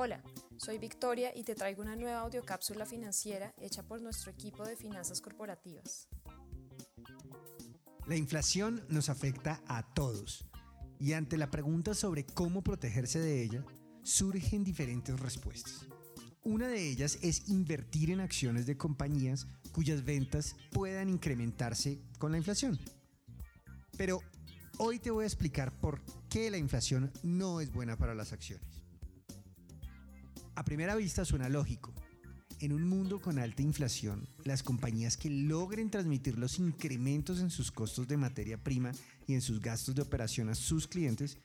Hola, soy Victoria y te traigo una nueva audiocápsula financiera hecha por nuestro equipo de finanzas corporativas. La inflación nos afecta a todos y ante la pregunta sobre cómo protegerse de ella, surgen diferentes respuestas. Una de ellas es invertir en acciones de compañías cuyas ventas puedan incrementarse con la inflación. Pero hoy te voy a explicar por qué la inflación no es buena para las acciones. A primera vista suena lógico. En un mundo con alta inflación, las compañías que logren transmitir los incrementos en sus costos de materia prima y en sus gastos de operación a sus clientes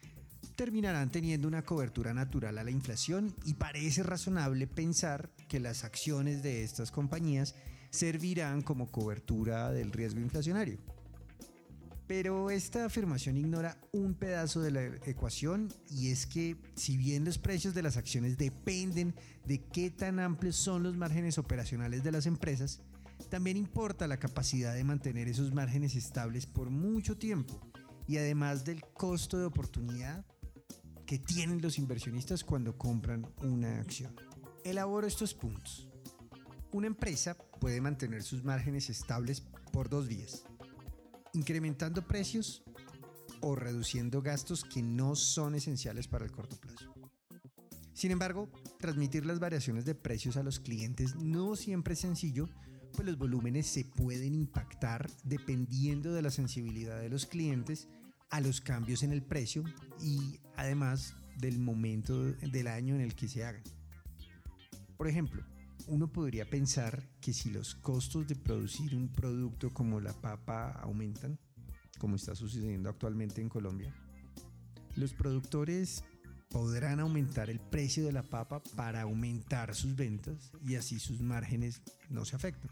terminarán teniendo una cobertura natural a la inflación y parece razonable pensar que las acciones de estas compañías servirán como cobertura del riesgo inflacionario. Pero esta afirmación ignora un pedazo de la ecuación y es que si bien los precios de las acciones dependen de qué tan amplios son los márgenes operacionales de las empresas, también importa la capacidad de mantener esos márgenes estables por mucho tiempo y además del costo de oportunidad que tienen los inversionistas cuando compran una acción. Elaboro estos puntos. Una empresa puede mantener sus márgenes estables por dos vías incrementando precios o reduciendo gastos que no son esenciales para el corto plazo. Sin embargo, transmitir las variaciones de precios a los clientes no siempre es sencillo, pues los volúmenes se pueden impactar dependiendo de la sensibilidad de los clientes a los cambios en el precio y además del momento del año en el que se hagan. Por ejemplo, uno podría pensar que si los costos de producir un producto como la papa aumentan, como está sucediendo actualmente en Colombia, los productores podrán aumentar el precio de la papa para aumentar sus ventas y así sus márgenes no se afectan.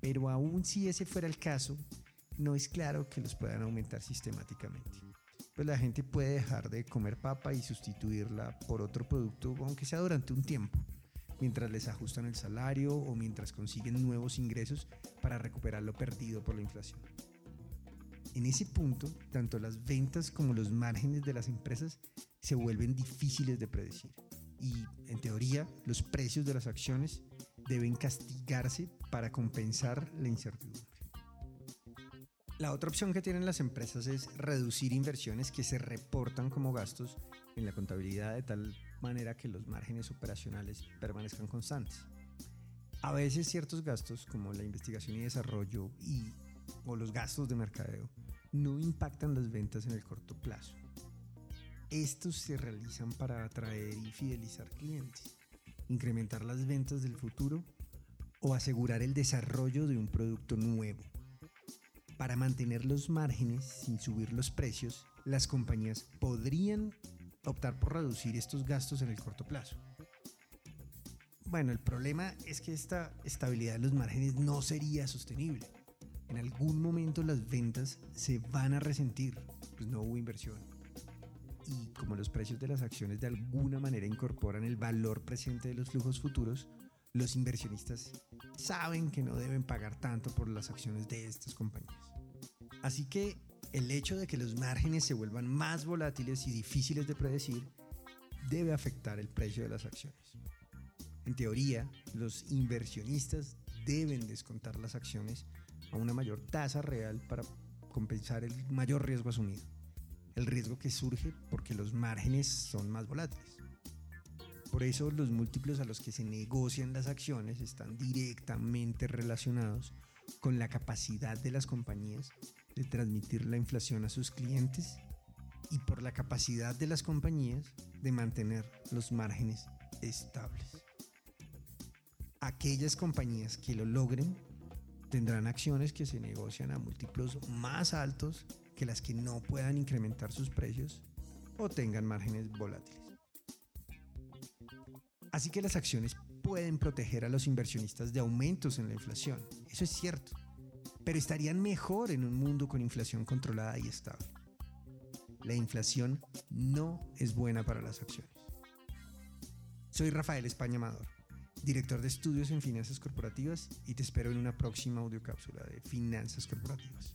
Pero aún si ese fuera el caso, no es claro que los puedan aumentar sistemáticamente. Pues la gente puede dejar de comer papa y sustituirla por otro producto, aunque sea durante un tiempo mientras les ajustan el salario o mientras consiguen nuevos ingresos para recuperar lo perdido por la inflación. En ese punto, tanto las ventas como los márgenes de las empresas se vuelven difíciles de predecir y, en teoría, los precios de las acciones deben castigarse para compensar la incertidumbre. La otra opción que tienen las empresas es reducir inversiones que se reportan como gastos en la contabilidad de tal manera que los márgenes operacionales permanezcan constantes. A veces ciertos gastos como la investigación y desarrollo y o los gastos de mercadeo no impactan las ventas en el corto plazo. Estos se realizan para atraer y fidelizar clientes, incrementar las ventas del futuro o asegurar el desarrollo de un producto nuevo para mantener los márgenes sin subir los precios, las compañías podrían optar por reducir estos gastos en el corto plazo. Bueno, el problema es que esta estabilidad de los márgenes no sería sostenible. En algún momento las ventas se van a resentir, pues no hubo inversión. Y como los precios de las acciones de alguna manera incorporan el valor presente de los flujos futuros, los inversionistas saben que no deben pagar tanto por las acciones de estas compañías. Así que el hecho de que los márgenes se vuelvan más volátiles y difíciles de predecir debe afectar el precio de las acciones. En teoría, los inversionistas deben descontar las acciones a una mayor tasa real para compensar el mayor riesgo asumido, el riesgo que surge porque los márgenes son más volátiles. Por eso los múltiplos a los que se negocian las acciones están directamente relacionados con la capacidad de las compañías de transmitir la inflación a sus clientes y por la capacidad de las compañías de mantener los márgenes estables. Aquellas compañías que lo logren tendrán acciones que se negocian a múltiplos más altos que las que no puedan incrementar sus precios o tengan márgenes volátiles. Así que las acciones pueden proteger a los inversionistas de aumentos en la inflación. Eso es cierto. Pero estarían mejor en un mundo con inflación controlada y estable. La inflación no es buena para las acciones. Soy Rafael España Amador, director de estudios en finanzas corporativas y te espero en una próxima audiocápsula de finanzas corporativas.